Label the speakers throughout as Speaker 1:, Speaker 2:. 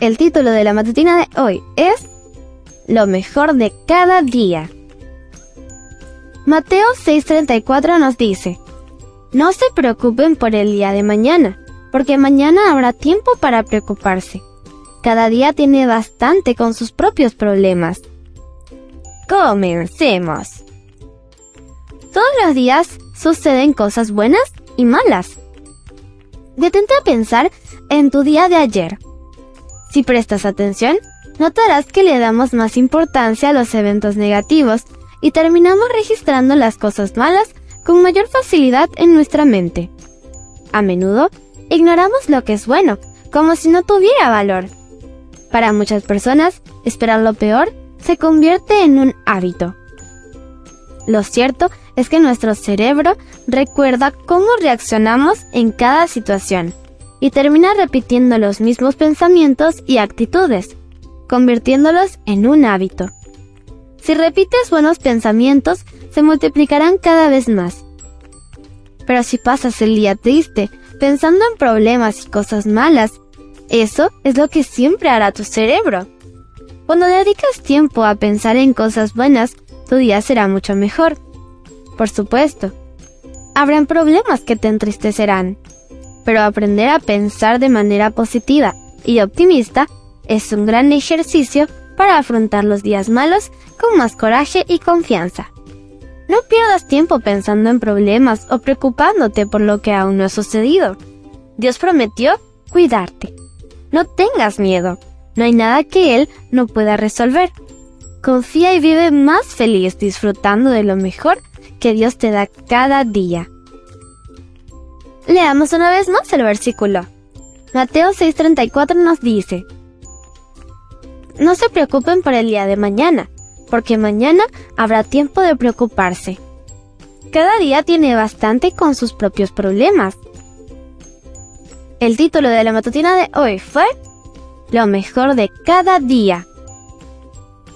Speaker 1: El título de la matutina de hoy es Lo mejor de cada día. Mateo 6:34 nos dice, No se preocupen por el día de mañana, porque mañana habrá tiempo para preocuparse. Cada día tiene bastante con sus propios problemas. Comencemos. Todos los días suceden cosas buenas y malas. Detente a pensar en tu día de ayer. Si prestas atención, notarás que le damos más importancia a los eventos negativos y terminamos registrando las cosas malas con mayor facilidad en nuestra mente. A menudo, ignoramos lo que es bueno, como si no tuviera valor. Para muchas personas, esperar lo peor se convierte en un hábito. Lo cierto es que nuestro cerebro recuerda cómo reaccionamos en cada situación y termina repitiendo los mismos pensamientos y actitudes, convirtiéndolos en un hábito. Si repites buenos pensamientos, se multiplicarán cada vez más. Pero si pasas el día triste, pensando en problemas y cosas malas, eso es lo que siempre hará tu cerebro. Cuando dedicas tiempo a pensar en cosas buenas, tu día será mucho mejor. Por supuesto, habrán problemas que te entristecerán, pero aprender a pensar de manera positiva y optimista es un gran ejercicio para afrontar los días malos con más coraje y confianza. No pierdas tiempo pensando en problemas o preocupándote por lo que aún no ha sucedido. Dios prometió cuidarte. No tengas miedo. No hay nada que Él no pueda resolver. Confía y vive más feliz disfrutando de lo mejor que Dios te da cada día. Leamos una vez más el versículo. Mateo 6:34 nos dice, No se preocupen por el día de mañana, porque mañana habrá tiempo de preocuparse. Cada día tiene bastante con sus propios problemas. El título de la matutina de hoy fue Lo mejor de cada día.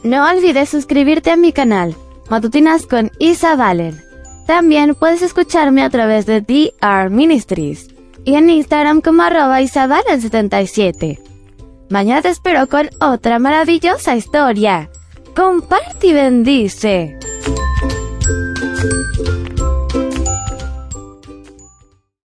Speaker 1: No olvides suscribirte a mi canal, Matutinas con Isa Valen. También puedes escucharme a través de DR Ministries y en Instagram como arroba 77 Mañana te espero con otra maravillosa historia. Comparte y bendice.